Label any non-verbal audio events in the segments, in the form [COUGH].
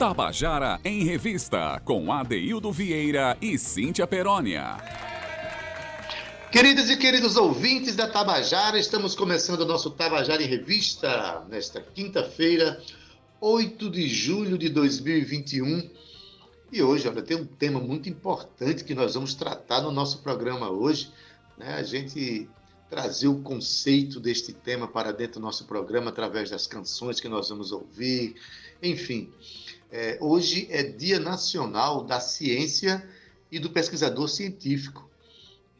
Tabajara em Revista, com Adeildo Vieira e Cíntia Perónia. Queridas e queridos ouvintes da Tabajara, estamos começando o nosso Tabajara em Revista nesta quinta-feira, 8 de julho de 2021. E hoje, olha, tem um tema muito importante que nós vamos tratar no nosso programa hoje. Né? A gente trazer o conceito deste tema para dentro do nosso programa através das canções que nós vamos ouvir, enfim. É, hoje é Dia Nacional da Ciência e do Pesquisador Científico.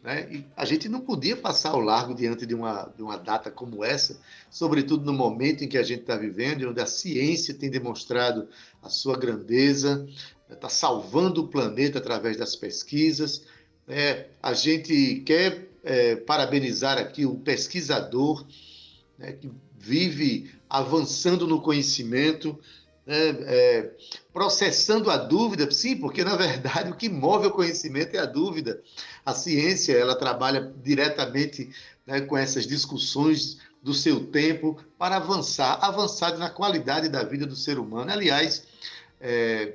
Né? E a gente não podia passar ao largo diante de uma, de uma data como essa, sobretudo no momento em que a gente está vivendo, onde a ciência tem demonstrado a sua grandeza, está salvando o planeta através das pesquisas. É, a gente quer é, parabenizar aqui o pesquisador né, que vive avançando no conhecimento, né, é, processando a dúvida, sim, porque na verdade o que move o conhecimento é a dúvida. A ciência ela trabalha diretamente né, com essas discussões do seu tempo para avançar, avançar na qualidade da vida do ser humano. Aliás, é,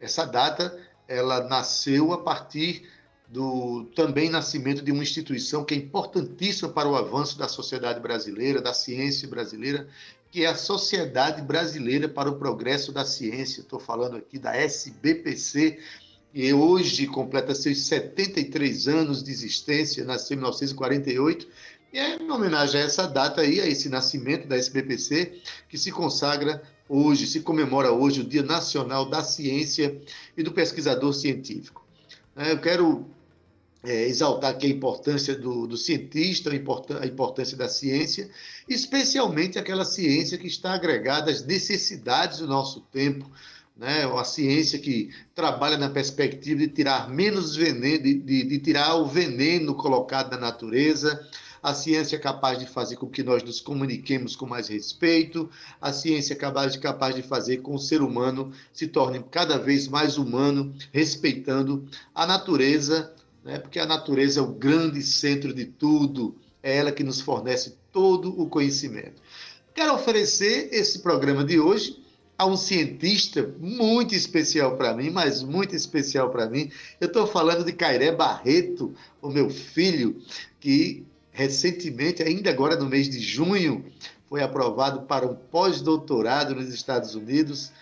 essa data ela nasceu a partir do também nascimento de uma instituição que é importantíssima para o avanço da sociedade brasileira, da ciência brasileira, que é a Sociedade Brasileira para o Progresso da Ciência. Estou falando aqui da SBPC, e hoje completa seus 73 anos de existência, nasceu em 1948, e é em homenagem a essa data aí, a esse nascimento da SBPC, que se consagra hoje, se comemora hoje o Dia Nacional da Ciência e do Pesquisador Científico. Eu quero é, exaltar aqui a importância do, do cientista, a, importância da ciência, especialmente aquela ciência que está agregada às necessidades do nosso tempo, né? a ciência que trabalha na perspectiva de tirar menos veneno, de, de, de tirar o veneno colocado na natureza, a ciência é capaz de fazer com que nós nos comuniquemos com mais respeito, a ciência é capaz de, capaz de fazer com que o ser humano se torne cada vez mais humano, respeitando a natureza né? porque a natureza é o grande centro de tudo, é ela que nos fornece todo o conhecimento. Quero oferecer esse programa de hoje a um cientista muito especial para mim, mas muito especial para mim. Eu estou falando de Cairé Barreto, o meu filho, que recentemente, ainda agora no mês de junho, foi aprovado para um pós-doutorado nos Estados Unidos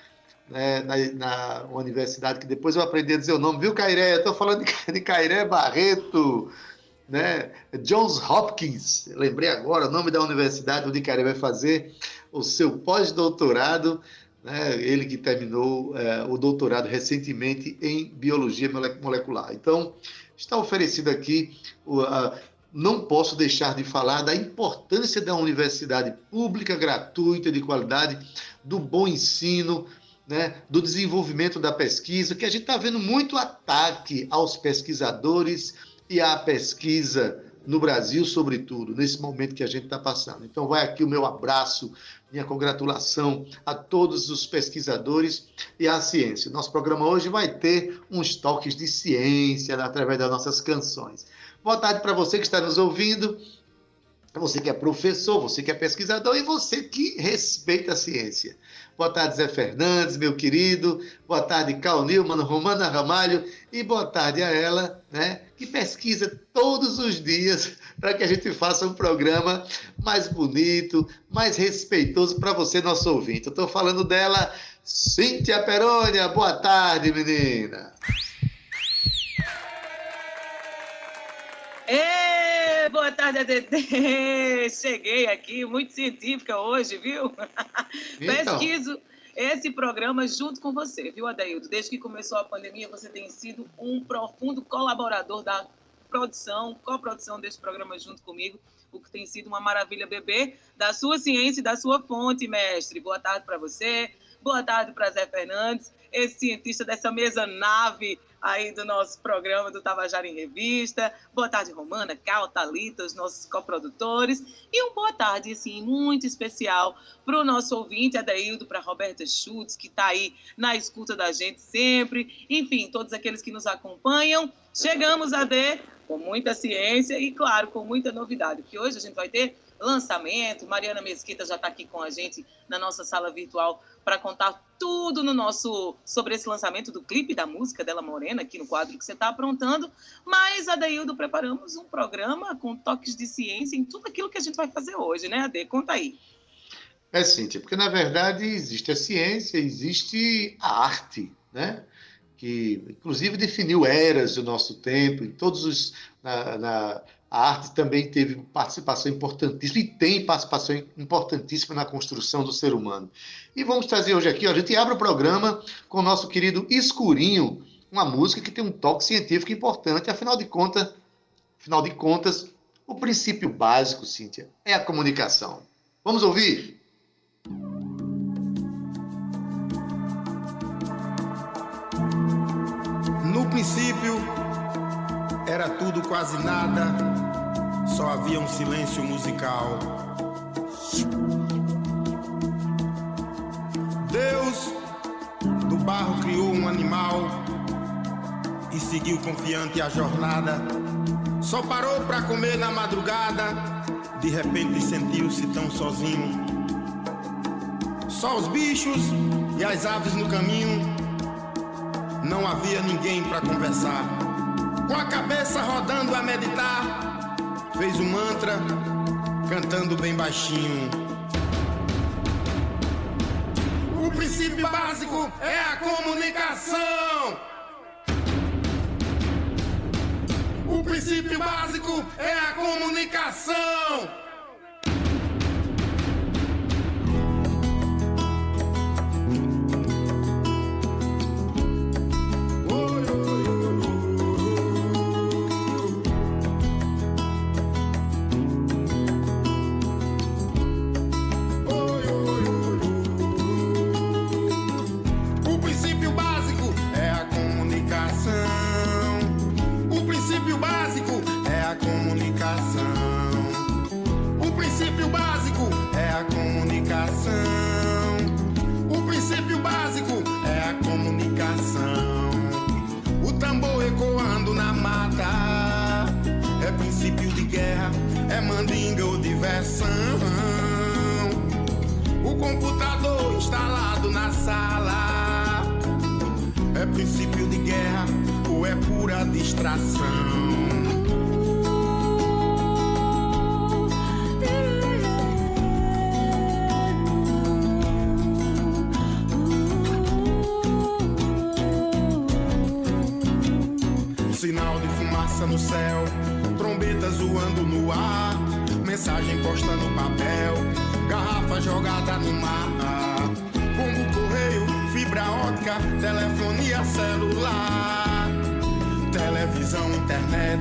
né, na, na universidade, que depois eu aprendi a dizer o nome, viu, Cairé? Eu estou falando de, Cairé Barreto, né? Johns Hopkins, lembrei agora o nome da universidade onde Cairé vai fazer o seu pós-doutorado, né? ele que terminou é, o doutorado recentemente em biologia molecular. Então, está oferecido aqui não posso deixar de falar da importância da universidade pública, gratuita, de qualidade, do bom ensino, né, do desenvolvimento da pesquisa, que a gente está vendo muito ataque aos pesquisadores e à pesquisa no Brasil, sobretudo, nesse momento que a gente está passando. Então, vai aqui o meu abraço, minha congratulação a todos os pesquisadores e à ciência. Nosso programa hoje vai ter uns toques de ciência através das nossas canções. Boa tarde para você que está nos ouvindo, você que é professor, você que é pesquisador e você que respeita a ciência. Boa tarde, Zé Fernandes, meu querido. Boa tarde, Cal Nilman, Romana Ramalho. E boa tarde a ela, né, que pesquisa todos os dias [LAUGHS] para que a gente faça um programa mais bonito, mais respeitoso para você, nosso ouvinte. Eu estou falando dela, Cíntia Perônia. Boa tarde, menina. Ei, boa tarde, ADT. [LAUGHS] Cheguei aqui, muito científica hoje, viu? Então. Pesquiso esse programa junto com você, viu, Adaildo? Desde que começou a pandemia, você tem sido um profundo colaborador da produção, coprodução desse programa junto comigo, o que tem sido uma maravilha beber da sua ciência e da sua fonte, mestre. Boa tarde para você, boa tarde para Zé Fernandes, esse cientista dessa mesa nave aí do nosso programa do Tabajara em Revista. Boa tarde, Romana, Cal, Thalita, os nossos coprodutores. E um boa tarde, assim, muito especial para o nosso ouvinte, Adaildo, para Roberta Schultz, que está aí na escuta da gente sempre. Enfim, todos aqueles que nos acompanham. Chegamos a D com muita ciência e, claro, com muita novidade, porque hoje a gente vai ter lançamento. Mariana Mesquita já está aqui com a gente na nossa sala virtual para contar tudo no nosso sobre esse lançamento do clipe da música dela Morena, aqui no quadro que você está aprontando. Mas, Adeildo, preparamos um programa com toques de ciência em tudo aquilo que a gente vai fazer hoje, né, Ade? Conta aí. É, Cíntia, porque na verdade existe a ciência, existe a arte, né? Que inclusive definiu eras do nosso tempo, em todos os. Na, na, a arte também teve participação importantíssima e tem participação importantíssima na construção do ser humano. E vamos trazer hoje aqui, ó, a gente abre o programa com o nosso querido Escurinho, uma música que tem um toque científico importante, afinal de contas, afinal de contas, o princípio básico, Cíntia, é a comunicação. Vamos ouvir? No princípio, era tudo quase nada, só havia um silêncio musical. Deus do barro criou um animal e seguiu confiante a jornada. Só parou para comer na madrugada, de repente sentiu-se tão sozinho. Só os bichos e as aves no caminho, não havia ninguém para conversar. Com a cabeça rodando a meditar, fez um mantra, cantando bem baixinho. O princípio básico é a comunicação. O princípio básico é a comunicação. Sinal de fumaça no céu, trombetas zoando no ar, mensagem posta no papel, garrafa jogada no mar. internet,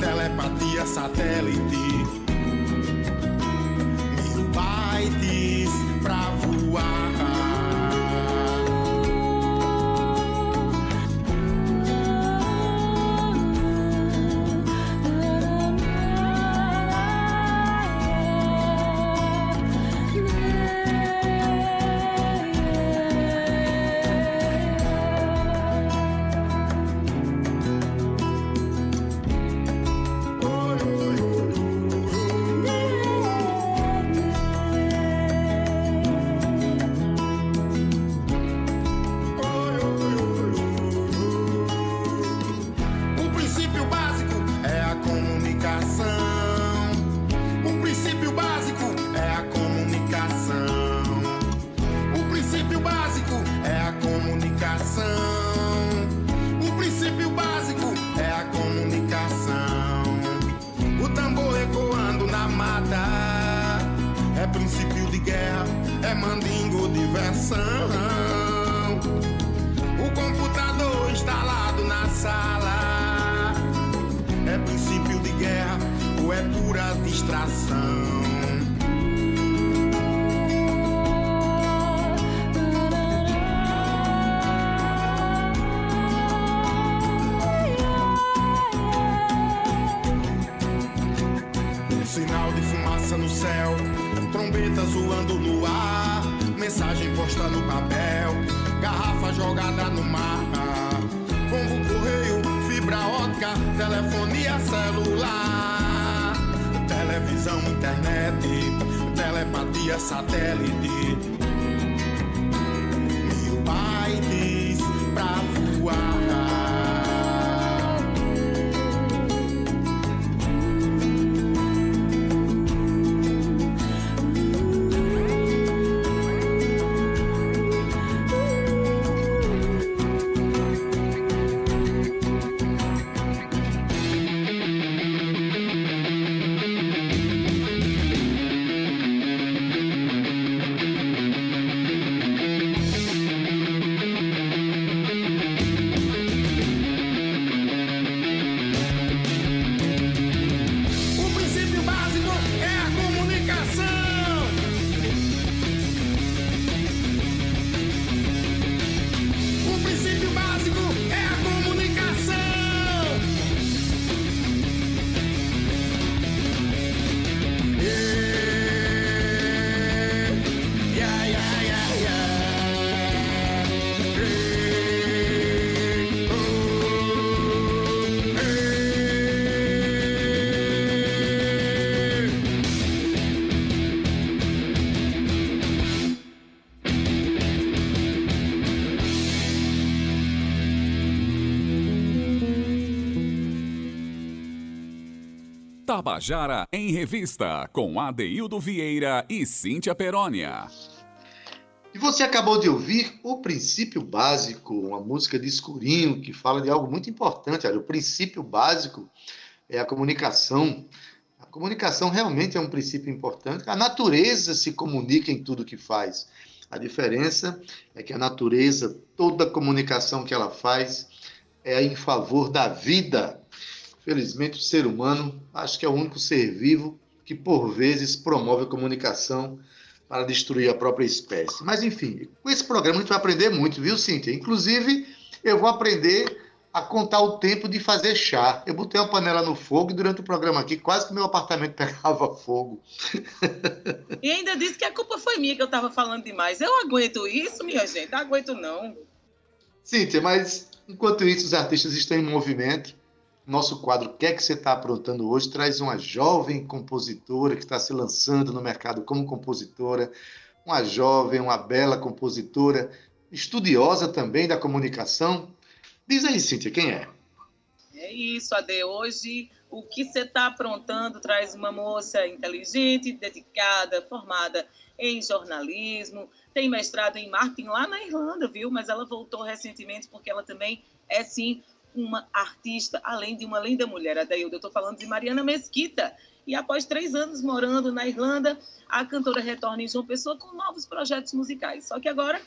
telepatia satélite. Satélite. Tabajara em Revista, com Adeildo Vieira e Cíntia Perónia. E você acabou de ouvir O Princípio Básico, uma música de escurinho que fala de algo muito importante. Olha, o princípio básico é a comunicação. A comunicação realmente é um princípio importante. A natureza se comunica em tudo que faz. A diferença é que a natureza, toda a comunicação que ela faz, é em favor da vida, Felizmente, o ser humano acho que é o único ser vivo que, por vezes, promove a comunicação para destruir a própria espécie. Mas, enfim, com esse programa a gente vai aprender muito, viu, Cíntia? Inclusive, eu vou aprender a contar o tempo de fazer chá. Eu botei uma panela no fogo e durante o programa aqui quase que meu apartamento [LAUGHS] pegava fogo. E ainda disse que a culpa foi minha que eu estava falando demais. Eu aguento isso, minha gente? Não aguento não. Cíntia, mas enquanto isso os artistas estão em movimento nosso quadro O que é que você está aprontando hoje traz uma jovem compositora que está se lançando no mercado como compositora, uma jovem, uma bela compositora, estudiosa também da comunicação. Diz aí, Cíntia, quem é? É isso, Ade. Hoje, o que você está aprontando traz uma moça inteligente, dedicada, formada em jornalismo, tem mestrado em marketing lá na Irlanda, viu? Mas ela voltou recentemente porque ela também é, sim, uma artista, além de uma linda mulher. Adaildo, eu estou falando de Mariana Mesquita. E após três anos morando na Irlanda, a cantora retorna em João Pessoa com novos projetos musicais. Só que agora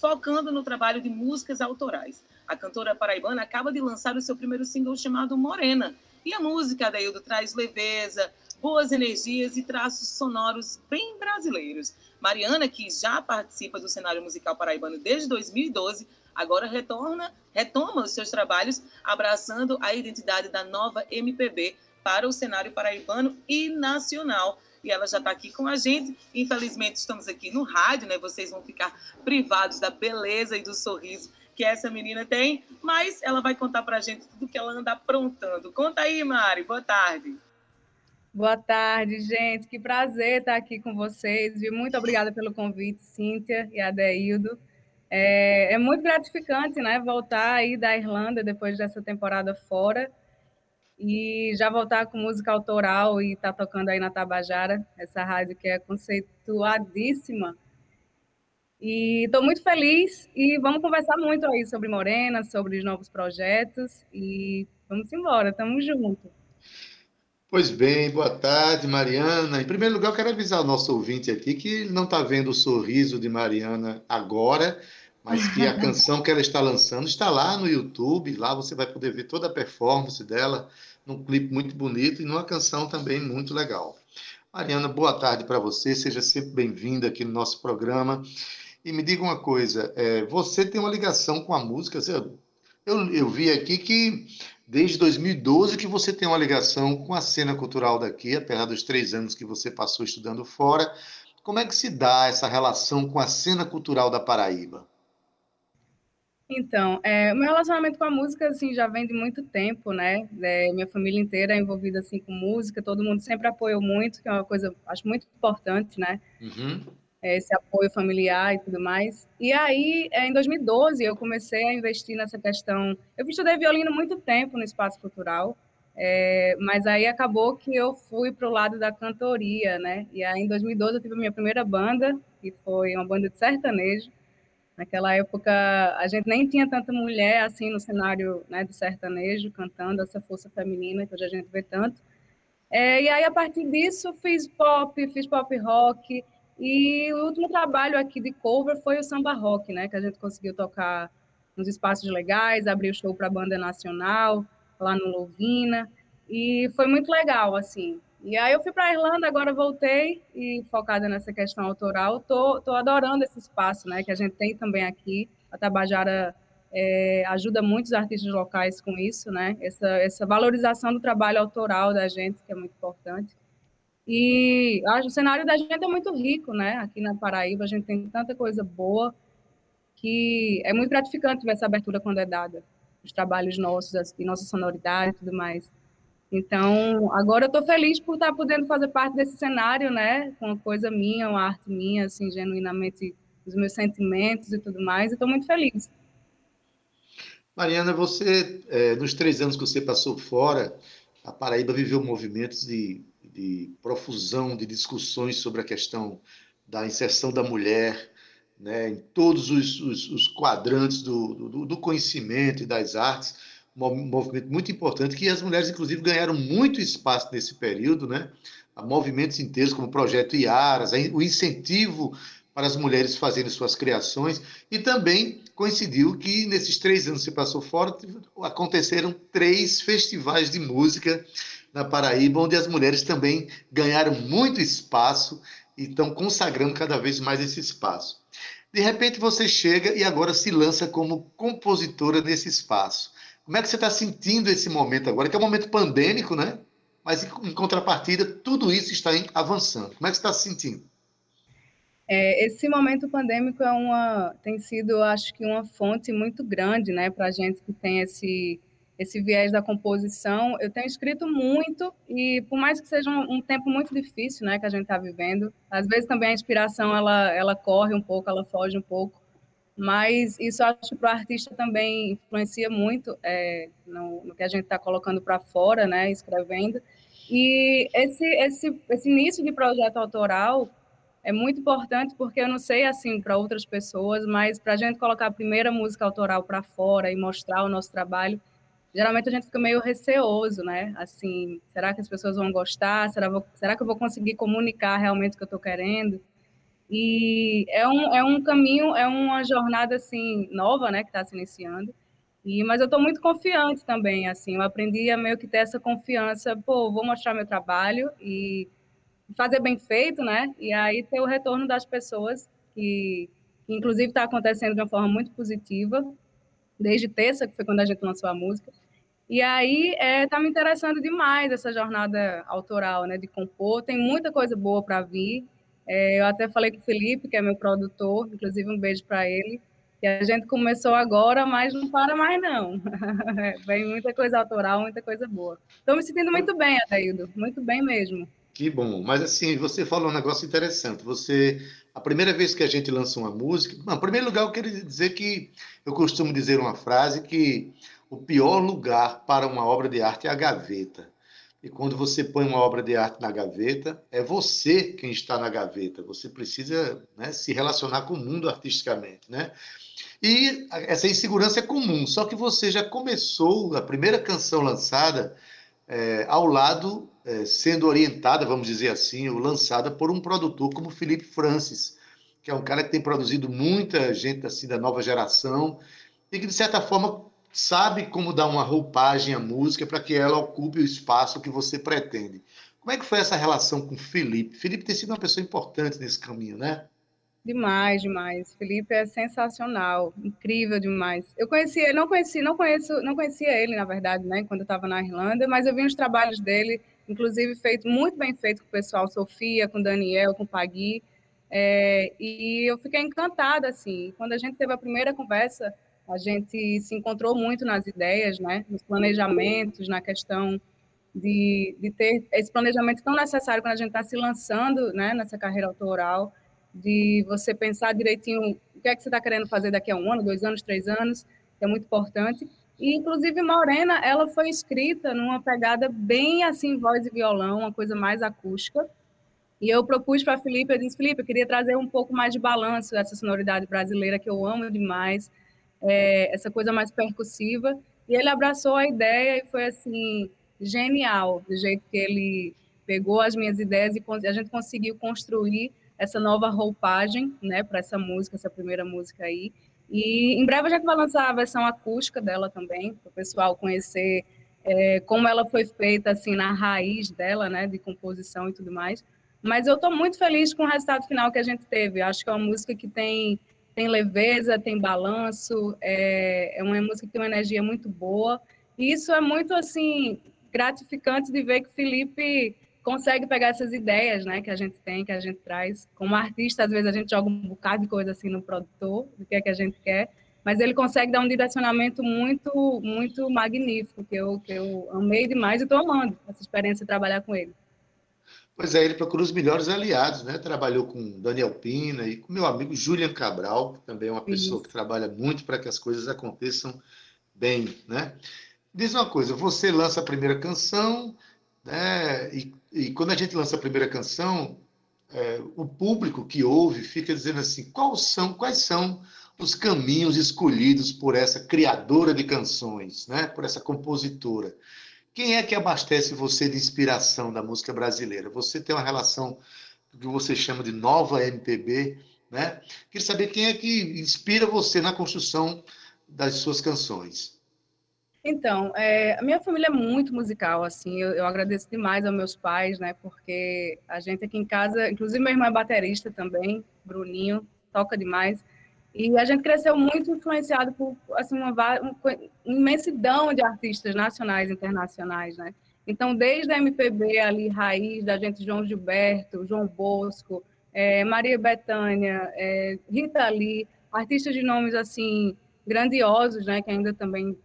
focando no trabalho de músicas autorais. A cantora paraibana acaba de lançar o seu primeiro single chamado Morena. E a música, Adaildo, traz leveza, boas energias e traços sonoros bem brasileiros. Mariana, que já participa do cenário musical paraibano desde 2012, agora retorna, retoma os seus trabalhos, abraçando a identidade da nova MPB para o cenário paraibano e nacional. E ela já está aqui com a gente. Infelizmente, estamos aqui no rádio, né? Vocês vão ficar privados da beleza e do sorriso que essa menina tem, mas ela vai contar para a gente tudo que ela anda aprontando. Conta aí, Mari. Boa tarde. Boa tarde, gente. Que prazer estar aqui com vocês. Muito obrigada pelo convite, Cíntia e Adeildo. É, é, muito gratificante, né? Voltar aí da Irlanda depois dessa temporada fora e já voltar com música autoral e estar tá tocando aí na Tabajara, essa rádio que é conceituadíssima. E estou muito feliz e vamos conversar muito aí sobre Morena, sobre os novos projetos e vamos embora, estamos juntos. Pois bem, boa tarde, Mariana. Em primeiro lugar, eu quero avisar o nosso ouvinte aqui que não está vendo o sorriso de Mariana agora, mas que a [LAUGHS] canção que ela está lançando está lá no YouTube. Lá você vai poder ver toda a performance dela, num clipe muito bonito e numa canção também muito legal. Mariana, boa tarde para você, seja sempre bem-vinda aqui no nosso programa. E me diga uma coisa, é, você tem uma ligação com a música? Eu, eu vi aqui que desde 2012 que você tem uma ligação com a cena cultural daqui, apesar dos três anos que você passou estudando fora. Como é que se dá essa relação com a cena cultural da Paraíba? Então, é, o meu relacionamento com a música, assim, já vem de muito tempo, né? É, minha família inteira é envolvida, assim, com música, todo mundo sempre apoiou muito, que é uma coisa, acho muito importante, né? Uhum. É, esse apoio familiar e tudo mais. E aí, é, em 2012, eu comecei a investir nessa questão. Eu estudei violino muito tempo no espaço cultural, é, mas aí acabou que eu fui para o lado da cantoria, né? E aí, em 2012, eu tive a minha primeira banda, que foi uma banda de sertanejo. Naquela época, a gente nem tinha tanta mulher assim no cenário né, do sertanejo, cantando essa força feminina que hoje a gente vê tanto. É, e aí, a partir disso, fiz pop, fiz pop rock. E o último trabalho aqui de cover foi o samba rock, né? Que a gente conseguiu tocar nos espaços legais, abrir o show para a banda nacional, lá no Louvina. E foi muito legal, assim. E aí eu fui para a Irlanda, agora voltei e focada nessa questão autoral. Tô, tô adorando esse espaço, né, que a gente tem também aqui. A Tabajara é, ajuda muitos artistas locais com isso, né? Essa, essa valorização do trabalho autoral da gente, que é muito importante. E acho o cenário da gente é muito rico, né? Aqui na Paraíba a gente tem tanta coisa boa que é muito gratificante ver essa abertura quando é dada. Os trabalhos nossos, e nossa sonoridade e tudo mais. Então, agora eu estou feliz por estar podendo fazer parte desse cenário, né? Com uma coisa minha, uma arte minha, assim, genuinamente os meus sentimentos e tudo mais. Estou muito feliz. Mariana, você, é, nos três anos que você passou fora, a Paraíba viveu movimentos de, de profusão de discussões sobre a questão da inserção da mulher né, em todos os, os, os quadrantes do, do, do conhecimento e das artes um movimento muito importante, que as mulheres, inclusive, ganharam muito espaço nesse período, né? Há movimentos inteiros, como o Projeto Iaras, o incentivo para as mulheres fazerem suas criações, e também coincidiu que nesses três anos que você passou fora, aconteceram três festivais de música na Paraíba, onde as mulheres também ganharam muito espaço e estão consagrando cada vez mais esse espaço. De repente você chega e agora se lança como compositora nesse espaço. Como é que você está sentindo esse momento agora, que é um momento pandêmico, né? Mas em contrapartida, tudo isso está avançando. Como é que você está se sentindo? É, esse momento pandêmico é uma, tem sido, acho que, uma fonte muito grande, né, para a gente que tem esse esse viés da composição. Eu tenho escrito muito e, por mais que seja um, um tempo muito difícil, né, que a gente está vivendo, às vezes também a inspiração ela ela corre um pouco, ela foge um pouco mas isso acho que para o artista também influencia muito é, no, no, que a gente está colocando para fora, né, escrevendo. E esse, esse, esse início de projeto autoral é muito importante porque eu não sei assim para outras pessoas, mas para a gente colocar a primeira música autoral para fora e mostrar o nosso trabalho, geralmente a gente fica meio receoso, né? Assim, será que as pessoas vão gostar? Será, será que eu vou conseguir comunicar realmente o que eu estou querendo? E é um, é um caminho, é uma jornada assim nova, né, que está se iniciando. E, mas eu estou muito confiante também, assim, eu aprendi a meio que ter essa confiança, pô, vou mostrar meu trabalho e fazer bem feito, né? E aí ter o retorno das pessoas, que, que inclusive está acontecendo de uma forma muito positiva, desde terça, que foi quando a gente lançou a música. E aí está é, me interessando demais essa jornada autoral, né, de compor. Tem muita coisa boa para vir. É, eu até falei com o Felipe, que é meu produtor, inclusive um beijo para ele. E a gente começou agora, mas não para mais não. [LAUGHS] Vem muita coisa autoral, muita coisa boa. Estou me sentindo muito bem, Adaildo, muito bem mesmo. Que bom. Mas assim, você falou um negócio interessante. Você, a primeira vez que a gente lança uma música, em primeiro lugar, eu queria dizer que eu costumo dizer uma frase que o pior lugar para uma obra de arte é a gaveta. E quando você põe uma obra de arte na gaveta, é você quem está na gaveta. Você precisa né, se relacionar com o mundo artisticamente, né? E essa insegurança é comum, só que você já começou a primeira canção lançada é, ao lado, é, sendo orientada, vamos dizer assim, ou lançada por um produtor como Felipe Francis, que é um cara que tem produzido muita gente assim da nova geração e que, de certa forma, sabe como dar uma roupagem à música para que ela ocupe o espaço que você pretende. Como é que foi essa relação com Felipe? Felipe tem sido uma pessoa importante nesse caminho, né? Demais, demais. Felipe é sensacional, incrível demais. Eu conhecia, não conheci, não conheço, não conhecia ele na verdade, né, quando eu estava na Irlanda, mas eu vi os trabalhos dele, inclusive feito muito bem feito com o pessoal, Sofia, com Daniel, com Pagui, é, e eu fiquei encantada assim. Quando a gente teve a primeira conversa, A gente se encontrou muito nas ideias, né? Nos planejamentos, na questão de, de ter esse planejamento tão necessário quando a gente está se lançando, né? Nessa carreira autoral, de você pensar direitinho o que é que você está querendo fazer daqui a um ano, dois anos, três anos, que é muito importante. E, inclusive, Morena, ela foi escrita numa pegada bem assim, voz e violão, uma coisa mais acústica. E eu propus para Felipe, eu disse, Felipe, eu queria trazer um pouco mais de balanço dessa sonoridade brasileira que eu amo demais, é, essa coisa mais percussiva. E ele abraçou a ideia e foi assim genial, do jeito que ele pegou as minhas ideias e a gente conseguiu construir essa nova roupagem, né, para essa música, essa primeira música aí. E em breve a gente vai lançar a versão acústica dela também, para o pessoal conhecer é, como ela foi feita assim na raiz dela, né, de composição e tudo mais. Mas eu estou muito feliz com o resultado final que a gente teve. Acho que é uma música que tem tem leveza, tem balanço, é, é uma música que tem uma energia muito boa. E isso é muito assim gratificante de ver que o Felipe consegue pegar essas ideias, né, que a gente tem, que a gente traz. Como artista, às vezes a gente joga um bocado de coisa assim no produtor, do que é que a gente quer, mas ele consegue dar um direcionamento muito, muito magnífico, que eu, que eu amei demais e estou amando essa experiência de trabalhar com ele. Pois é, ele procura os melhores aliados, né? Trabalhou com Daniel Pina e com meu amigo Julian Cabral, que também é uma pessoa Isso. que trabalha muito para que as coisas aconteçam bem, né? Diz uma coisa, você lança a primeira canção, né? E, e quando a gente lança a primeira canção, é, o público que ouve fica dizendo assim: quais são, quais são os caminhos escolhidos por essa criadora de canções, né? Por essa compositora. Quem é que abastece você de inspiração da música brasileira? Você tem uma relação que você chama de nova MPB, né? Queria saber quem é que inspira você na construção das suas canções. Então, é, a minha família é muito musical, assim, eu, eu, agradeço demais aos meus pais, né, porque a gente aqui em casa, inclusive meu irmão é baterista também, Bruninho, toca demais, e a gente cresceu muito influenciado por, assim, uma, uma, imensidão de artistas nacionais e internacionais, né, então, desde a MPB ali, raiz, da gente João Gilberto, João Bosco, é, Maria Bethânia, é, Rita Lee, artistas de nomes, assim, grandiosos, né, que ainda também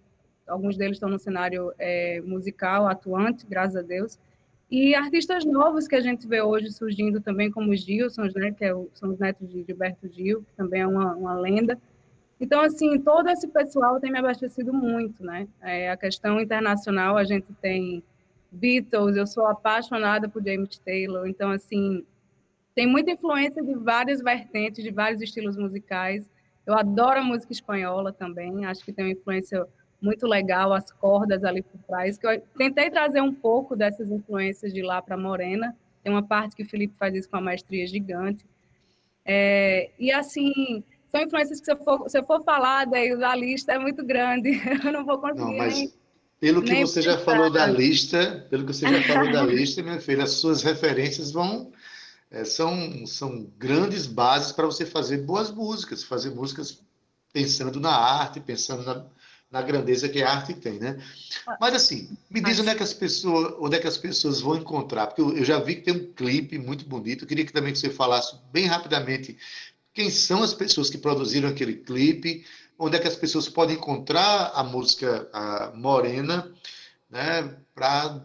alguns deles estão no cenário é, musical atuante, graças a Deus. E artistas novos que a gente vê hoje surgindo também, como os Gilsons, né, que é o, são os netos de Gilberto Gil, que também é uma, uma lenda. Então, assim, todo esse pessoal tem me abastecido muito, né? É, a questão internacional, a gente tem Beatles, eu sou apaixonada por James Taylor, então, assim, tem muita influência de várias vertentes, de vários estilos musicais. Eu adoro a música espanhola também, acho que tem uma influência muito legal as cordas ali por trás, que eu tentei trazer um pouco dessas influências de lá para Morena. Tem uma parte que o Felipe faz isso com a maestria gigante. É, e assim, são influências que se eu for, se eu for falar daí da lista é muito grande, [LAUGHS] eu não vou conseguir. Não, mas nem, pelo que você já falou da lista, pelo que você já falou da [LAUGHS] lista, minha filha, as suas referências vão é, são, são grandes bases para você fazer boas músicas, fazer músicas pensando na arte, pensando na, na grandeza que a arte tem, né? Ah, Mas assim, me diz onde é que as pessoas, onde é que as pessoas vão encontrar, porque eu, já vi que tem um clipe muito bonito. Eu queria que também que você falasse bem rapidamente quem são as pessoas que produziram aquele clipe, onde é que as pessoas podem encontrar a música a Morena, né? Para,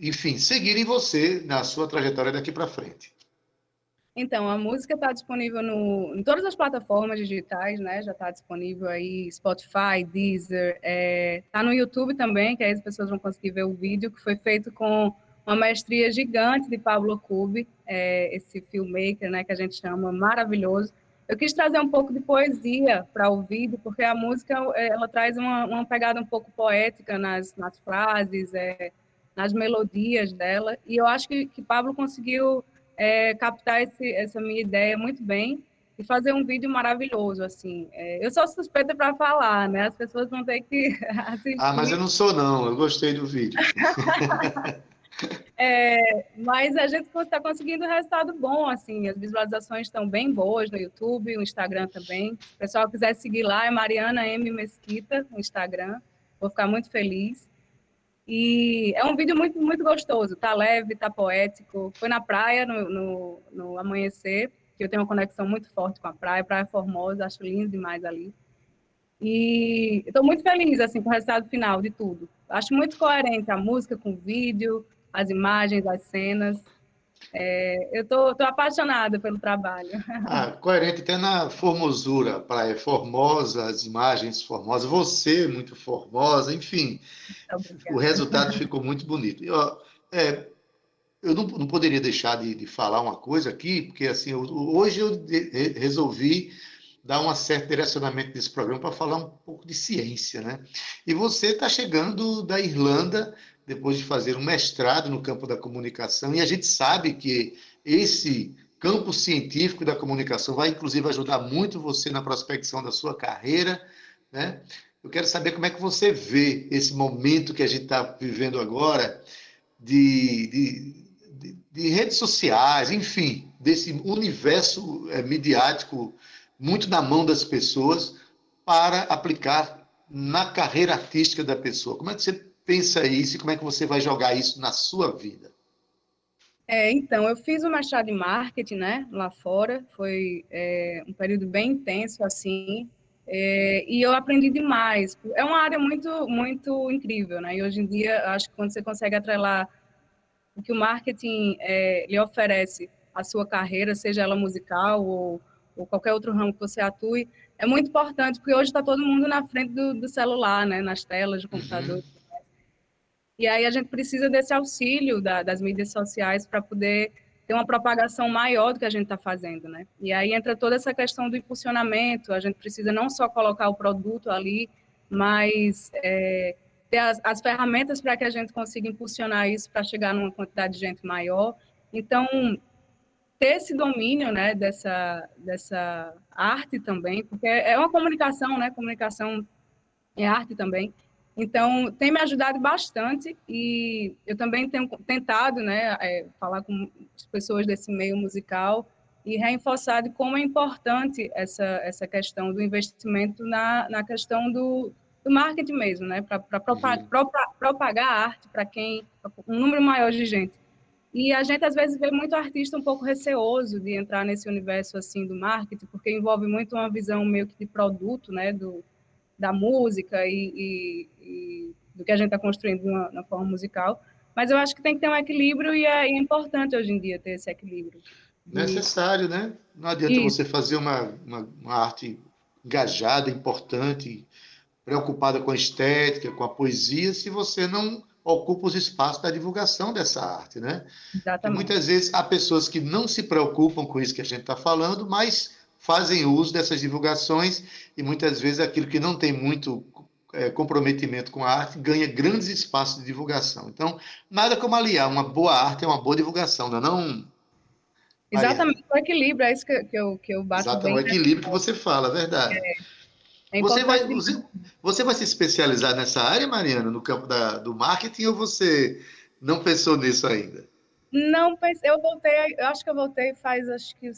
enfim, seguirem você na sua trajetória daqui para frente. Então, a música está disponível no, em todas as plataformas digitais, né? Já está disponível aí Spotify, Deezer, está é, tá no YouTube também, que aí as pessoas vão conseguir ver o vídeo, que foi feito com uma mestria gigante de Pablo Cubi, é, esse filmmaker, né, que a gente chama maravilhoso. Eu quis trazer um pouco de poesia para o vídeo, porque a música ela traz uma, uma pegada um pouco poética nas, nas frases, é, nas melodias dela, e eu acho que, que Pablo conseguiu é, captar esse, essa minha ideia muito bem e fazer um vídeo maravilhoso, assim. É, eu sou suspeita para falar, né? As pessoas vão ter que [LAUGHS] assistir. Ah, mas eu não sou, não. Eu gostei do vídeo. [LAUGHS] é, mas a gente está conseguindo resultado bom, assim. As visualizações estão bem boas no YouTube, no Instagram também. Se o pessoal quiser seguir lá, é Mariana M. Mesquita, no Instagram. Vou ficar muito feliz. E é um vídeo muito, muito gostoso, tá leve, tá poético. Foi na praia, no, no, no, amanhecer, que eu tenho uma conexão muito forte com a praia, Praia Formosa, acho lindo demais ali. E estou muito feliz assim com o resultado final de tudo. Acho muito coerente a música com o vídeo, as imagens, as cenas. É, eu tô, tô apaixonada pelo trabalho. [LAUGHS] Ah, coerente até na formosura, praia formosa, as imagens formosas, você muito formosa, enfim. O resultado ficou muito bonito. Eu, é, eu não, não, poderia deixar de, de, falar uma coisa aqui, porque assim, eu, hoje eu de, resolvi dar um certo direcionamento desse programa para falar um pouco de ciência, né? E você está chegando da Irlanda depois de fazer um mestrado no campo da comunicação, e a gente sabe que esse campo científico da comunicação vai, inclusive, ajudar muito você na prospecção da sua carreira, né? Eu quero saber como é que você vê esse momento que a gente está vivendo agora de, de, de, de, redes sociais, enfim, desse universo é, midiático muito na mão das pessoas para aplicar na carreira artística da pessoa. Como é que você pensa isso e como é que você vai jogar isso na sua vida? É, então, eu fiz o mestrado em marketing, né, lá fora, foi é, um período bem intenso, assim, é, e eu aprendi demais. É uma área muito, muito incrível, né, e hoje em dia, acho que quando você consegue atrelar o que o marketing é, lhe oferece à sua carreira, seja ela musical ou, ou qualquer outro ramo que você atue, é muito importante, porque hoje está todo mundo na frente do, do, celular, né, nas telas do computador. Uhum. E aí a gente precisa desse auxílio da, das mídias sociais para poder ter uma propagação maior do que a gente está fazendo, né? E aí entra toda essa questão do impulsionamento. A gente precisa não só colocar o produto ali, mas é, ter as, as ferramentas para que a gente consiga impulsionar isso para chegar numa quantidade de gente maior. Então, ter esse domínio, né, dessa dessa arte também, porque é uma comunicação, né? Comunicação é arte também. Então, tem me ajudado bastante e eu também tenho tentado né, é, falar com as pessoas desse meio musical e reforçado como é importante essa, essa questão do investimento na, na questão do, do marketing mesmo, né, para propagar, propagar a arte para quem, um número maior de gente. E a gente, às vezes, vê muito artista um pouco receoso de entrar nesse universo assim do marketing, porque envolve muito uma visão meio que de produto, né, do, da música e, e, e do que a gente está construindo na, na, forma musical. Mas eu acho que tem que ter um equilíbrio e é, é importante hoje em dia ter esse equilíbrio. Necessário, né? Não adianta Isso. você fazer uma, uma, uma arte engajada, importante, preocupada com a estética, com a poesia, se você não ocupa os espaços da divulgação dessa arte, né? Exatamente. E muitas vezes há pessoas que não se preocupam com isso que a gente está falando, mas fazem uso dessas divulgações e muitas vezes aquilo que não tem muito é, comprometimento com a arte ganha grandes espaços de divulgação. Então, nada como aliar uma boa arte é uma boa divulgação, não é não? Exatamente, o equilíbrio, é isso que, eu, que eu bato Exatamente, bem. o equilíbrio que você fala, é verdade. É. É você, vai, você, você, vai se especializar nessa área, Mariana, no campo da, do marketing, ou você não pensou nisso ainda? Não pensei, eu voltei, eu acho que eu voltei faz acho que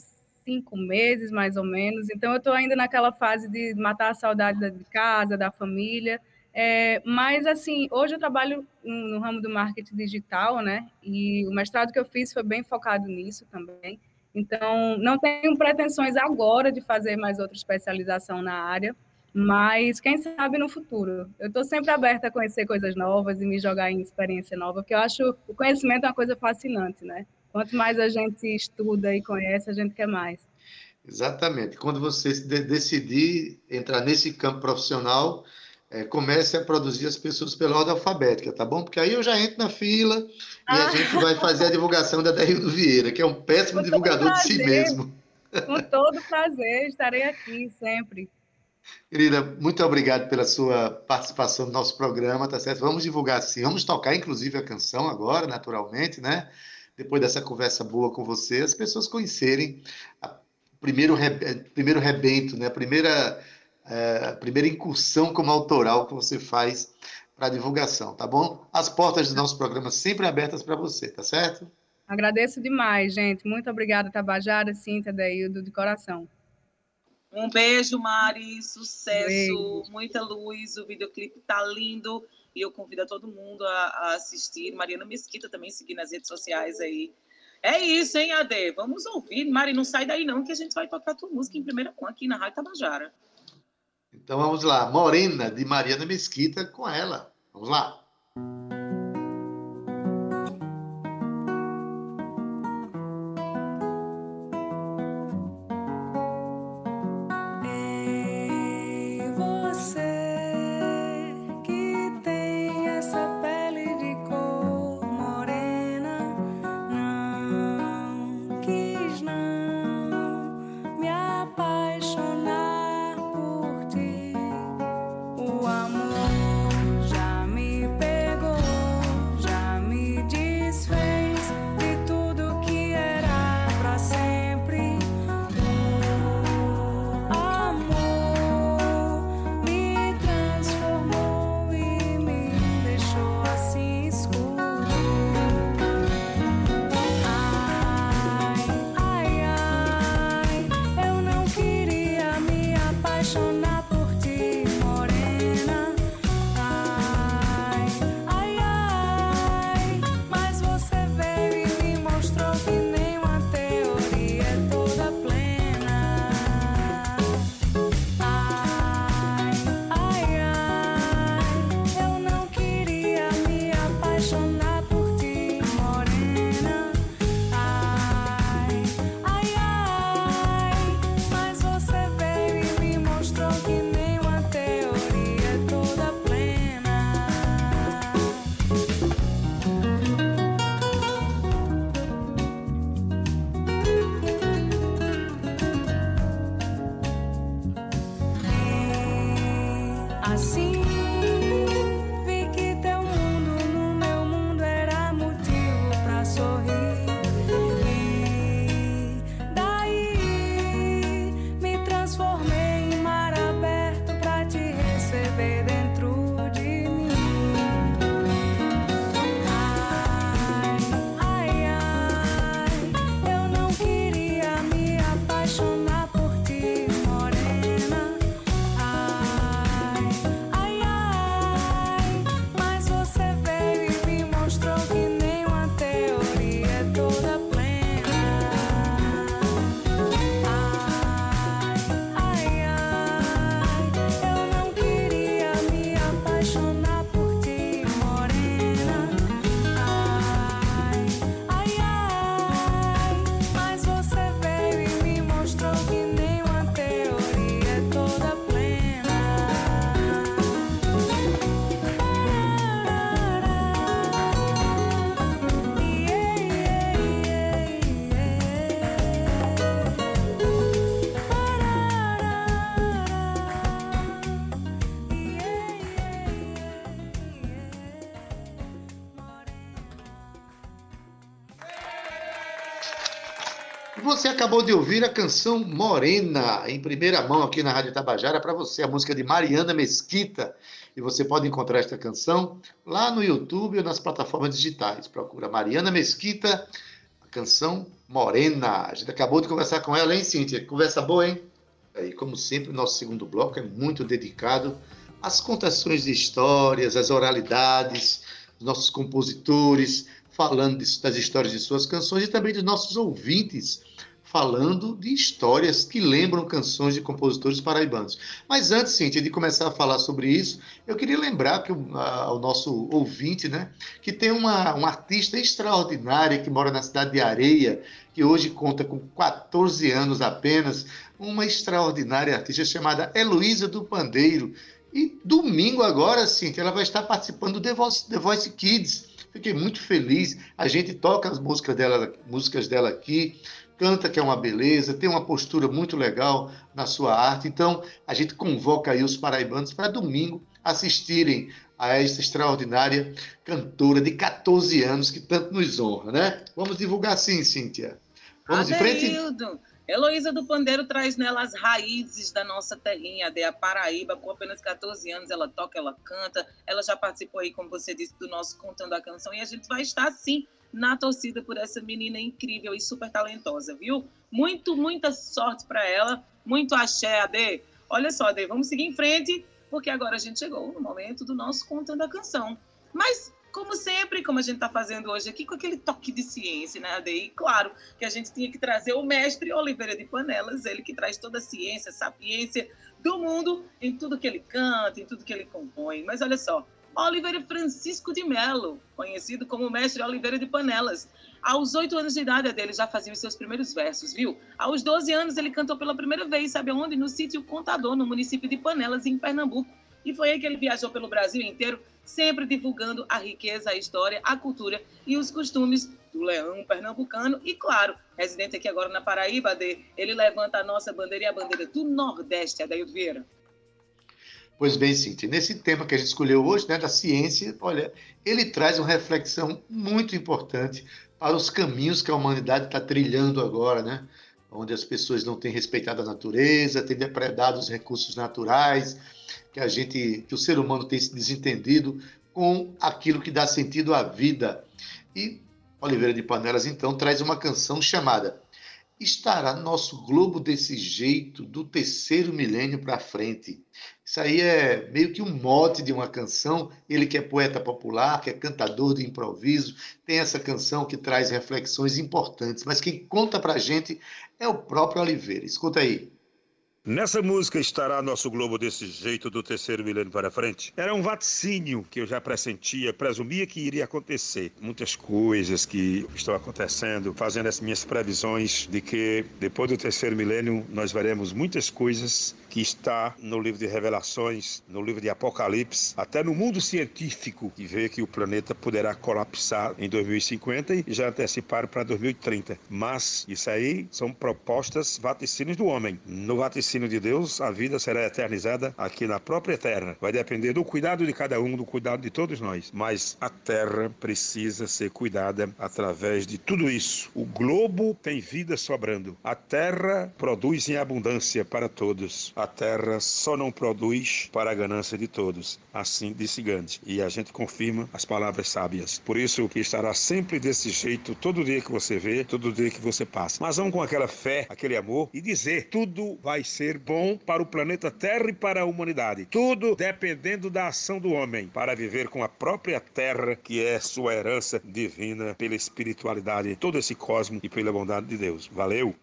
cinco meses, mais ou menos. Então, eu estou ainda naquela fase de matar a saudade da, de casa, da família. É, mas, assim, hoje eu trabalho no, ramo do marketing digital, né? E o mestrado que eu fiz foi bem focado nisso também. Então, não tenho pretensões agora de fazer mais outra especialização na área, mas quem sabe no futuro. Eu estou sempre aberta a conhecer coisas novas e me jogar em experiência nova, porque eu acho o conhecimento é uma coisa fascinante, né? Quanto mais a gente estuda e conhece, a gente quer mais. Exatamente. Quando você decidir entrar nesse campo profissional, é, comece a produzir as pessoas pela ordem alfabética, tá bom? Porque aí eu já entro na fila e ah. a gente vai fazer a divulgação da Darildo Vieira, que é um péssimo divulgador de si mesmo. Com todo prazer, estarei aqui sempre. Querida, muito obrigado pela sua participação no nosso programa, tá certo? Vamos divulgar sim, vamos tocar inclusive a canção agora, naturalmente, né? Depois dessa conversa boa com você, as pessoas conhecerem o primeiro, primeiro rebento, né? a, primeira, é, a primeira incursão como autoral que você faz para divulgação, tá bom? As portas do nosso programa sempre abertas para você, tá certo? Agradeço demais, gente. Muito obrigada, Tabajara, Cíntia, Deildo, de coração. Um beijo, Mari. Sucesso, beijo. muita luz. O videoclipe tá lindo. E eu convido a todo mundo a, a assistir. Mariana Mesquita também seguir nas redes sociais aí. É isso, hein, Ade? Vamos ouvir. Mari, não sai daí não, que a gente vai tocar tua música em primeira mão aqui na Rádio Tabajara. Então vamos lá, Morena, de Mariana Mesquita, com ela. Vamos lá. Acabou de ouvir a canção Morena, em primeira mão aqui na Rádio Tabajara, para você, a música de Mariana Mesquita. E você pode encontrar esta canção lá no YouTube ou nas plataformas digitais. Procura Mariana Mesquita, a canção Morena. A gente acabou de conversar com ela, hein, Cíntia? Conversa boa, hein? E como sempre, o nosso segundo bloco é muito dedicado às contações de histórias, às oralidades, dos nossos compositores, falando das histórias de suas canções e também dos nossos ouvintes falando de histórias que lembram canções de compositores paraibanos. Mas antes, Cíntia, de começar a falar sobre isso, eu queria lembrar que o, a, o nosso ouvinte, né, que tem uma, uma artista extraordinária que mora na cidade de Areia, que hoje conta com 14 anos apenas, uma extraordinária artista chamada Heloísa do Pandeiro. E domingo agora, Cíntia, ela vai estar participando do The Voice, The Voice Kids. Fiquei muito feliz. A gente toca as músicas dela, músicas dela aqui canta que é uma beleza, tem uma postura muito legal na sua arte. Então, a gente convoca aí os paraibanos para domingo assistirem a esta extraordinária cantora de 14 anos que tanto nos honra, né? Vamos divulgar sim, Cíntia. Vamos de frente? Heloísa do Pandeiro traz nela as raízes da nossa terrinha, a Paraíba. Com apenas 14 anos, ela toca, ela canta. Ela já participou aí, como você disse, do nosso Contando a Canção. E a gente vai estar, sim, na torcida por essa menina incrível e super talentosa, viu? Muito, muita sorte para ela, muito axé, Ade. Olha só, Ade, vamos seguir em frente, porque agora a gente chegou no momento do nosso Contando a Canção. Mas como sempre, como a gente está fazendo hoje aqui, com aquele toque de ciência, né, Ade? claro que a gente tinha que trazer o mestre Oliveira de Panelas, ele que traz toda a ciência, sapiência do mundo em tudo que ele canta, em tudo que ele compõe. Mas olha só, Oliveira Francisco de Melo, conhecido como mestre Oliveira de Panelas. Aos oito anos de idade dele já fazia os seus primeiros versos, viu? Aos 12 anos ele cantou pela primeira vez, sabe onde? No sítio Contador, no município de Panelas, em Pernambuco. E foi aí que ele viajou pelo Brasil inteiro, sempre divulgando a riqueza, a história, a cultura e os costumes do leão pernambucano. E, claro, residente aqui agora na Paraíba, ele levanta a nossa bandeira e a bandeira do Nordeste, Adaildo Vieira. Pois bem, Cintia, nesse tema que a gente escolheu hoje, né, da ciência, olha, ele traz uma reflexão muito importante para os caminhos que a humanidade está trilhando agora, né? Onde as pessoas não têm respeitado a natureza, têm depredado os recursos naturais, que a gente, que o ser humano tem se desentendido com aquilo que dá sentido à vida. E Oliveira de Panelas então traz uma canção chamada Estará nosso globo desse jeito do terceiro milênio para frente. Isso aí é meio que um mote de uma canção. Ele que é poeta popular, que é cantador de improviso, tem essa canção que traz reflexões importantes. Mas quem conta para a gente é o próprio Oliveira. Escuta aí. Nessa música estará nosso globo desse jeito do terceiro milênio para frente. Era um vaticínio que eu já pressentia, presumia que iria acontecer. Muitas coisas que estão acontecendo, fazendo as minhas previsões de que depois do terceiro milênio nós veremos muitas coisas que está no livro de Revelações, no livro de Apocalipse, até no mundo científico, que vê que o planeta poderá colapsar em 2050 e já anteciparam para 2030. Mas isso aí são propostas vaticínios do homem. No vaticínio de Deus, a vida será eternizada aqui na própria terra. Vai depender do cuidado de cada um, do cuidado de todos nós. Mas a terra precisa ser cuidada através de tudo isso. O globo tem vida sobrando. A terra produz em abundância para todos. A terra só não produz para a ganância de todos. Assim disse Gandhi. E a gente confirma as palavras sábias. Por isso que estará sempre desse jeito todo dia que você vê, todo dia que você passa. Mas vamos com aquela fé, aquele amor e dizer: tudo vai ser bom para o planeta Terra e para a humanidade. Tudo dependendo da ação do homem para viver com a própria terra, que é sua herança divina pela espiritualidade de todo esse cosmo e pela bondade de Deus. Valeu!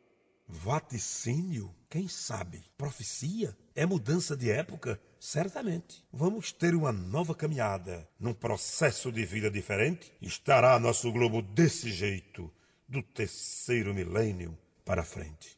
Vaticínio? Quem sabe? Profecia? É mudança de época? Certamente. Vamos ter uma nova caminhada. Num processo de vida diferente? Estará nosso globo desse jeito, do terceiro milênio para frente.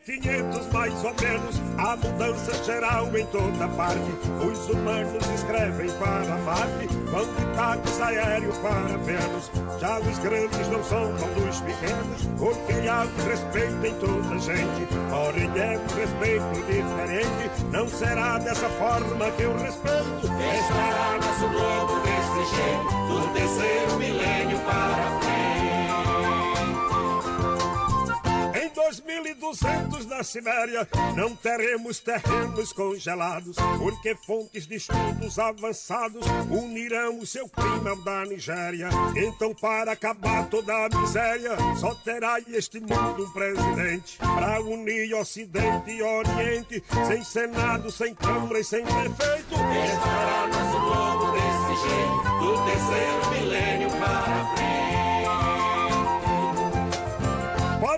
Quinhentos mais ou menos, a mudança geral em toda parte. Os humanos escrevem para Marte, quantidades aéreo para Vênus. Já os grandes não são como dos pequenos, porque há um respeito em toda gente. Porém é um respeito diferente, não será dessa forma que eu respeito. Estará nosso globo desse jeito, do terceiro milênio para frente. 2.200 na Sibéria, não teremos terrenos congelados, porque fontes de estudos avançados unirão o seu clima ao da Nigéria. Então, para acabar toda a miséria, só terá este mundo um presidente, para unir Ocidente e Oriente, sem Senado, sem Câmara e sem prefeito. Estará nosso globo desse jeito, do terceiro milênio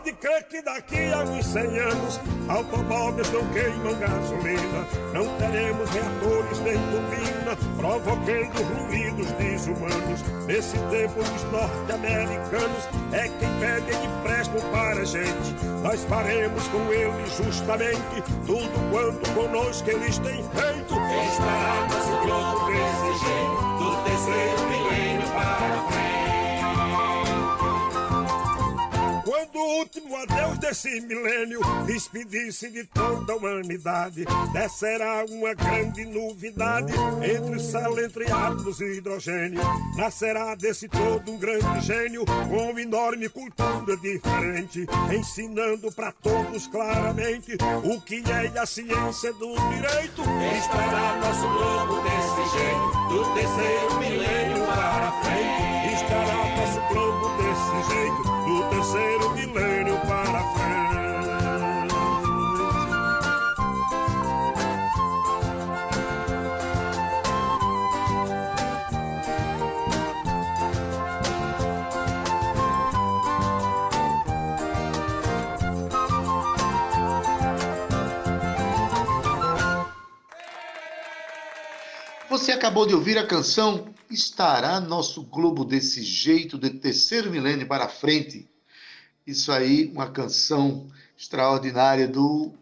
Pode crer que daqui a uns 100 anos automóveis não queimam gasolina, não teremos reatores nem turbina, provocando ruídos desumanos. Nesse tempo os norte-americanos é quem pedem e prestam para a gente. Nós faremos com eles justamente tudo quanto conosco eles têm feito. Estará nosso globo desse jeito, do terceiro milênio para frente. Último adeus desse milênio, despedir-se de toda a humanidade. Descerá uma grande novidade entre céu, entre átomos e hidrogênio. Nascerá desse todo um grande gênio com enorme cultura diferente, ensinando para todos claramente o que é a ciência do direito. Estará nosso globo desse jeito, do terceiro milênio para frente. Desse jeito, do terceiro milênio para frente. Você acabou de ouvir a canção Estará Nosso Globo Desse Jeito, de terceiro milênio para frente. Isso aí, uma canção extraordinária do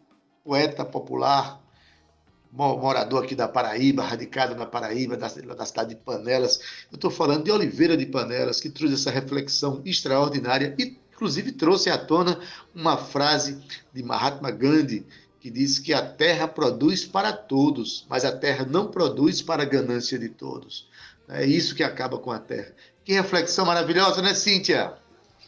poeta popular, morador aqui da Paraíba, radicado na Paraíba, da, da cidade de Panelas. Eu estou falando de Oliveira de Panelas, que trouxe essa reflexão extraordinária e, inclusive, trouxe à tona uma frase de Mahatma Gandhi, que diz que a terra produz para todos, mas a terra não produz para a ganância de todos. É isso que acaba com a terra. Que reflexão maravilhosa, né, Cíntia?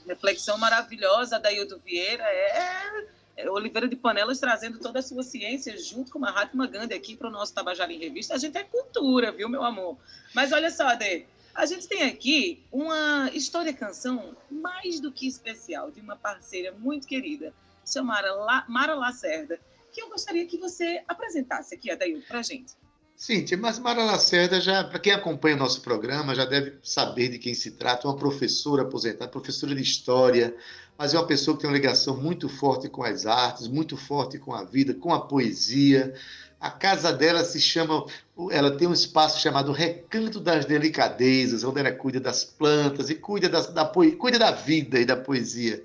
Reflexão maravilhosa da Hildo Vieira. É, é Oliveira de Panelas trazendo toda a sua ciência junto com Mahatma Gandhi aqui para o nosso Tabajara em Revista. A gente é cultura, viu, meu amor? Mas olha só, Ade, a gente tem aqui uma história-canção mais do que especial de uma parceira muito querida, chamada La Mara Lacerda que eu gostaria que você apresentasse aqui, Adail, para a gente. Cíntia, mas Mara Lacerda, já, para quem acompanha o nosso programa, já deve saber de quem se trata. Uma professora aposentada, professora de História, mas é uma pessoa que tem uma ligação muito forte com as artes, muito forte com a vida, com a poesia. A casa dela se chama, ela tem um espaço chamado Recanto das Delicadezas, onde ela cuida das plantas e cuida, da, cuida da vida e da poesia.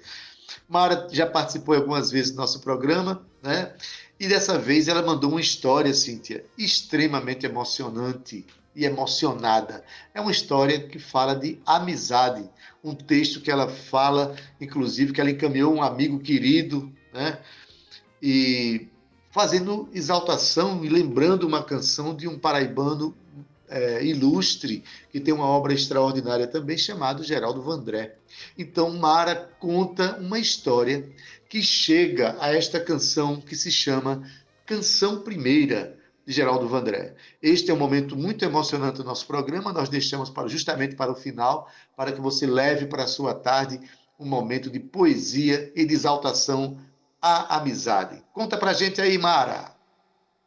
Mara já participou algumas vezes do nosso programa, né? E dessa vez ela mandou uma história, Cíntia, extremamente emocionante e emocionada. É uma história que fala de amizade, um texto que ela fala, inclusive, que ela encaminhou um amigo querido, né? E fazendo exaltação e lembrando uma canção de um paraibano é, ilustre, que tem uma obra extraordinária também, chamado Geraldo Vandré. Então, Mara conta uma história que chega a esta canção que se chama Canção Primeira, de Geraldo Vandré. Este é um momento muito emocionante do nosso programa, nós deixamos para, justamente para o final, para que você leve para a sua tarde um momento de poesia e de exaltação à amizade. Conta pra gente aí, Mara.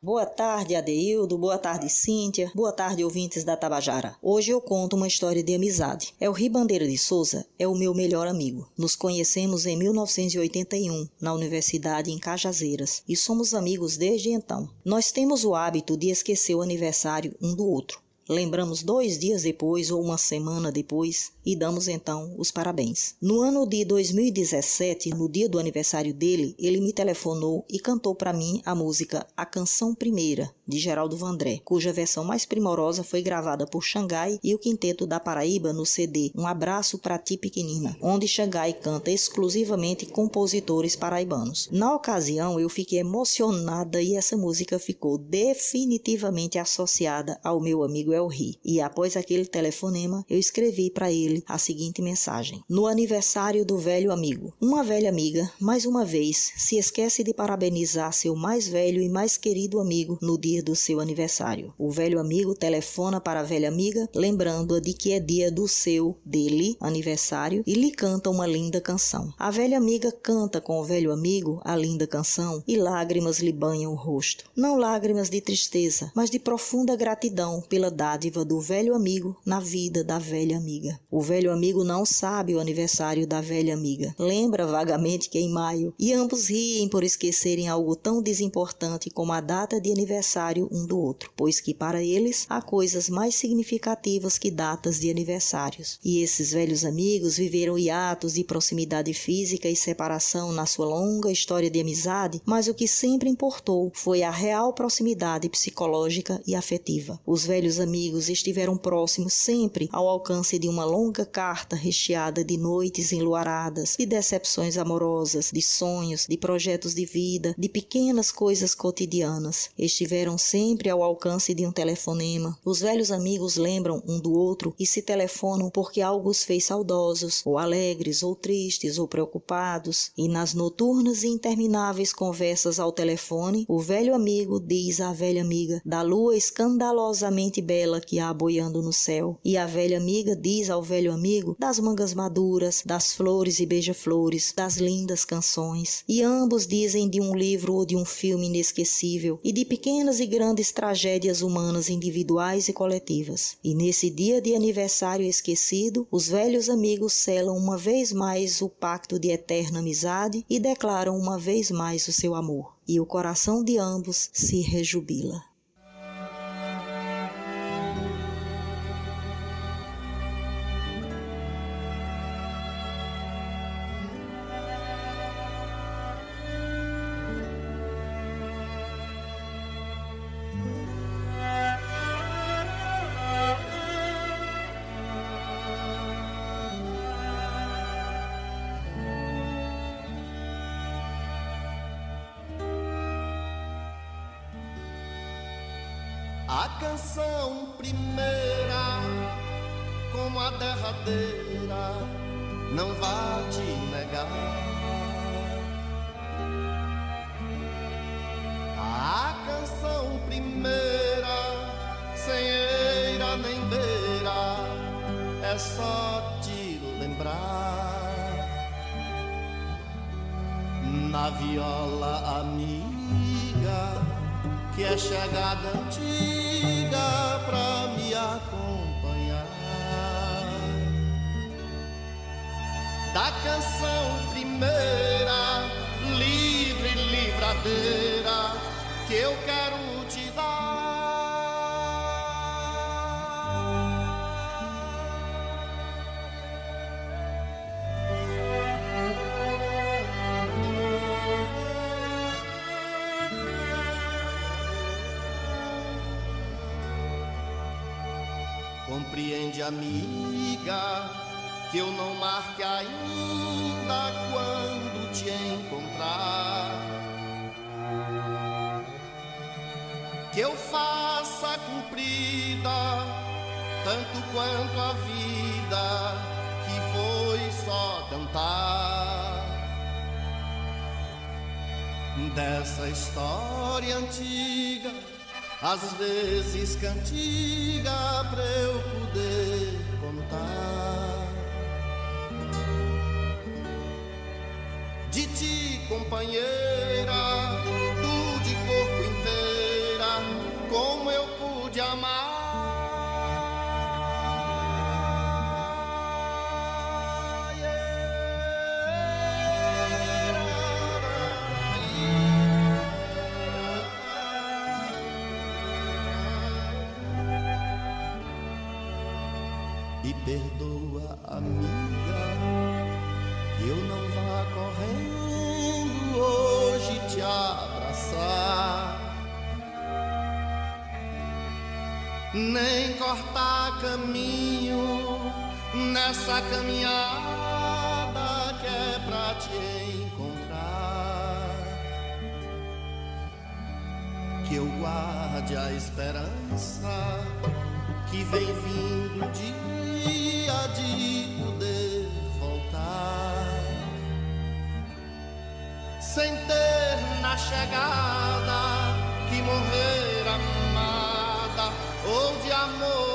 Boa tarde, Adeildo. Boa tarde, Cíntia. Boa tarde, ouvintes da Tabajara. Hoje eu conto uma história de amizade. É o Ribandeira de Souza é o meu melhor amigo. Nos conhecemos em 1981, na Universidade em Cajazeiras, e somos amigos desde então. Nós temos o hábito de esquecer o aniversário um do outro. Lembramos dois dias depois ou uma semana depois e damos então os parabéns. No ano de 2017, no dia do aniversário dele, ele me telefonou e cantou para mim a música A Canção Primeira, de Geraldo Vandré, cuja versão mais primorosa foi gravada por Xangai e o Quinteto da Paraíba no CD Um Abraço para Ti Pequenina, onde Xangai canta exclusivamente compositores paraibanos. Na ocasião, eu fiquei emocionada e essa música ficou definitivamente associada ao meu amigo Elri. E após aquele telefonema, eu escrevi para ele a seguinte mensagem: No aniversário do velho amigo, uma velha amiga, mais uma vez, se esquece de parabenizar seu mais velho e mais querido amigo no dia do seu aniversário. O velho amigo telefona para a velha amiga, lembrando-a de que é dia do seu, dele, aniversário e lhe canta uma linda canção. A velha amiga canta com o velho amigo a linda canção e lágrimas lhe banham o rosto. Não lágrimas de tristeza, mas de profunda gratidão pela dádiva do velho amigo na vida da velha amiga. O velho amigo não sabe o aniversário da velha amiga. Lembra vagamente que é em maio e ambos riem por esquecerem algo tão desimportante como a data de aniversário um do outro, pois que para eles há coisas mais significativas que datas de aniversários. E esses velhos amigos viveram hiatos de proximidade física e separação na sua longa história de amizade, mas o que sempre importou foi a real proximidade psicológica e afetiva. Os velhos amigos amigos estiveram próximos sempre ao alcance de uma longa carta recheada de noites enluaradas, de decepções amorosas, de sonhos, de projetos de vida, de pequenas coisas cotidianas. Estiveram sempre ao alcance de um telefonema. Os velhos amigos lembram um do outro e se telefonam porque algo os fez saudosos, ou alegres, ou tristes, ou preocupados. E nas noturnas e intermináveis conversas ao telefone, o velho amigo diz à velha amiga da lua escandalosamente bela que há boiando no céu. E a velha amiga diz ao velho amigo das mangas maduras, das flores e beija-flores, das lindas canções. E ambos dizem de um livro ou de um filme inesquecível e de pequenas e grandes tragédias humanas individuais e coletivas. E nesse dia de aniversário esquecido, os velhos amigos selam uma vez mais o pacto de eterna amizade e declaram uma vez mais o seu amor. E o coração de ambos se rejubila. Compreende, amiga, que eu não marque ainda quando te encontrar. Que eu faça cumprida tanto quanto a vida que foi só cantar. Dessa história antiga às vezes cantiga pra eu poder contar. De ti, companheira, nem cortar caminho nessa caminhada que é pra te encontrar. Que eu guarde a esperança que vem vindo dia de poder voltar sem ter na chegada que morrer amada ou de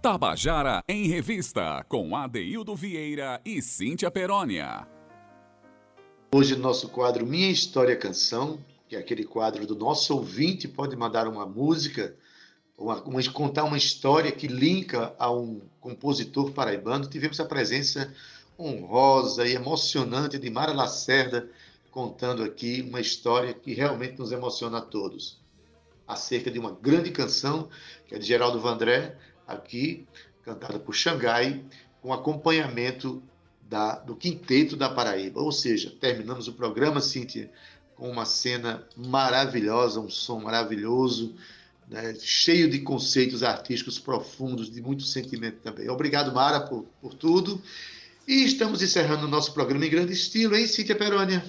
Tabajara em Revista, com Adeildo Vieira e Cíntia Perónia. Hoje, no nosso quadro Minha História Canção, que é aquele quadro do nosso ouvinte, pode mandar uma música, uma, uma, contar uma história que linka a um compositor paraibano. Tivemos a presença honrosa e emocionante de Mara Lacerda, contando aqui uma história que realmente nos emociona a todos. Acerca de uma grande canção, que é de Geraldo Vandré, aqui, cantada por Xangai, com acompanhamento da, do Quinteto da Paraíba. Ou seja, terminamos o programa, Cíntia, com uma cena maravilhosa, um som maravilhoso, né, cheio de conceitos artísticos profundos, de muito sentimento também. Obrigado, Mara, por, por tudo. E estamos encerrando o nosso programa em grande estilo, hein, Cíntia Perônia?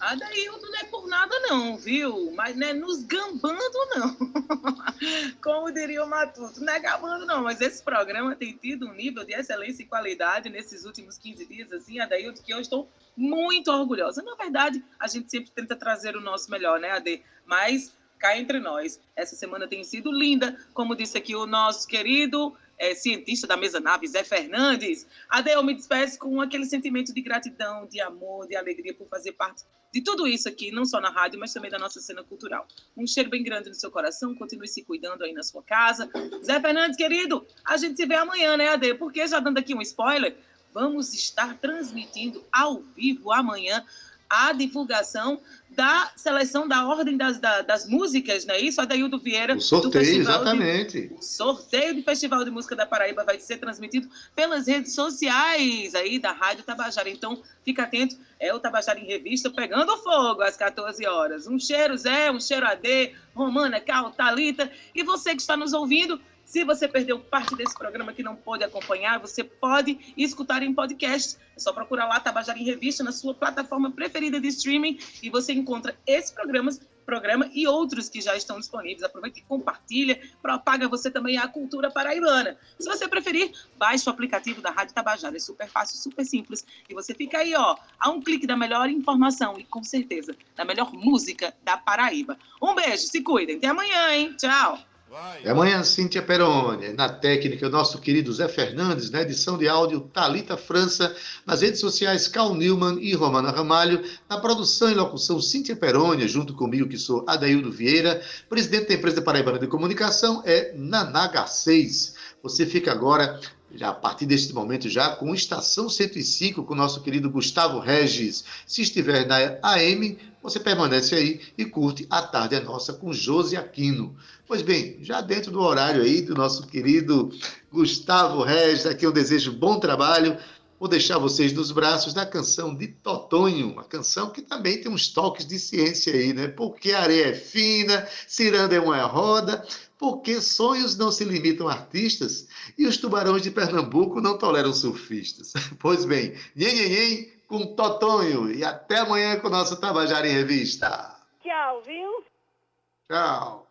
Adailton não é por nada não, viu? Mas não é nos gambando não. [LAUGHS] Como diria o Matuto, não é gambando não, mas esse programa tem tido um nível de excelência e qualidade nesses últimos 15 dias, assim, Adailton, que eu estou muito orgulhosa. Na verdade, a gente sempre tenta trazer o nosso melhor, né, Ade? Mas cá entre nós, essa semana tem sido linda, como disse aqui o nosso querido é, cientista da mesa nave, Zé Fernandes. Adel, me despeço com aquele sentimento de gratidão, de amor, de alegria por fazer parte de tudo isso aqui, não só na rádio, mas também da nossa cena cultural. Um cheiro bem grande no seu coração, continue se cuidando aí na sua casa. Zé Fernandes, querido, a gente se vê amanhã, né, Ade? Porque, já dando aqui um spoiler, vamos estar transmitindo ao vivo amanhã a divulgação da seleção da ordem das, das, das músicas, não é isso? Adaildo Vieira. O sorteio, exatamente. De, o sorteio do Festival de Música da Paraíba vai ser transmitido pelas redes sociais aí da Rádio Tabajara. Então, fica atento, é o Tabajara em Revista pegando fogo às 14 horas. Um cheiro Zé, um cheiro AD, Romana, Cal, Talita. E você que está nos ouvindo, se você perdeu parte desse programa que não pôde acompanhar, você pode escutar em podcast. É só procurar lá Tabajara em Revista na sua plataforma preferida de streaming e você encontra esse programa, programa e outros que já estão disponíveis. Aproveita e compartilha, propaga você também a cultura paraibana. Se você preferir, baixe o aplicativo da Rádio Tabajara. É super fácil, super simples. E você fica aí, ó, a um clique da melhor informação e, com certeza, da melhor música da Paraíba. Um beijo, se cuidem. Até amanhã, hein? Tchau. Vai. Amanhã, Cíntia Peroni. Na técnica, o nosso querido Zé Fernandes. Na edição de áudio, Talita França. Nas redes sociais, Cal Newman e Romana Ramalho. Na produção e locução, Cíntia Peroni, junto comigo, que sou Adaildo Vieira. Presidente da empresa Paraibana de Comunicação é Nanaga 6. Você fica agora já a partir deste momento já com Estação 105 com o nosso querido Gustavo Regis. Se estiver na AM, você permanece aí e curte A Tarde é Nossa com Josi Aquino. Pois bem, já dentro do horário aí do nosso querido Gustavo Regis, aqui eu desejo bom trabalho. Vou deixar vocês nos braços da canção de Totonho, uma canção que também tem uns toques de ciência aí, né? Porque a areia é fina, ciranda é uma roda, porque sonhos não se limitam a artistas e os tubarões de Pernambuco não toleram surfistas. [LAUGHS] Pois bem, nhen, nhen, nhen com Totonho e até amanhã com o nosso Tabajara em Revista. Tchau, viu? Tchau.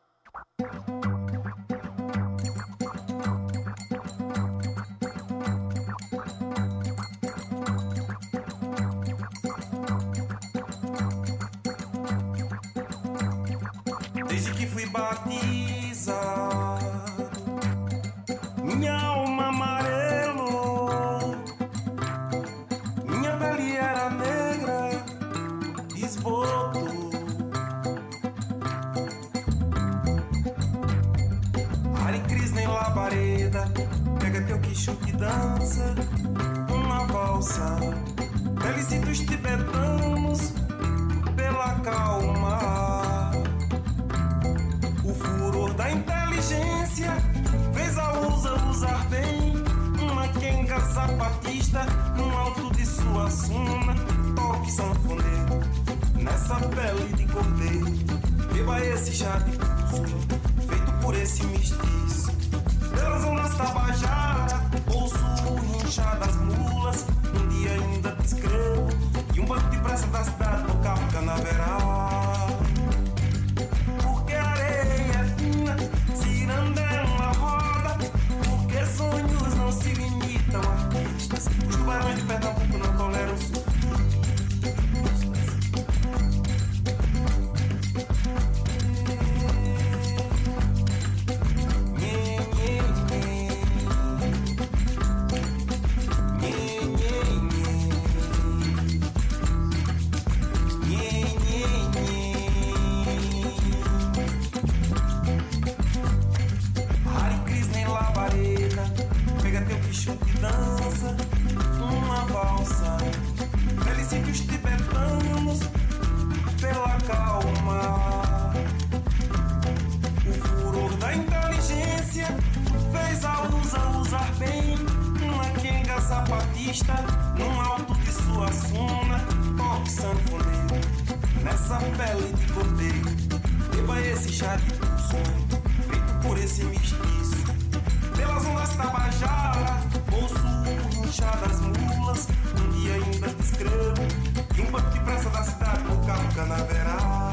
pista, num alto de sua suna, toque sanfoneiro, nessa pele de cordeiro, beba esse chá de pulso, feito por esse mestiço, pelas ondas tabajara, ouço o inchar das mulas, um dia ainda descrevo, e um banco de pressa da cidade local canaveral.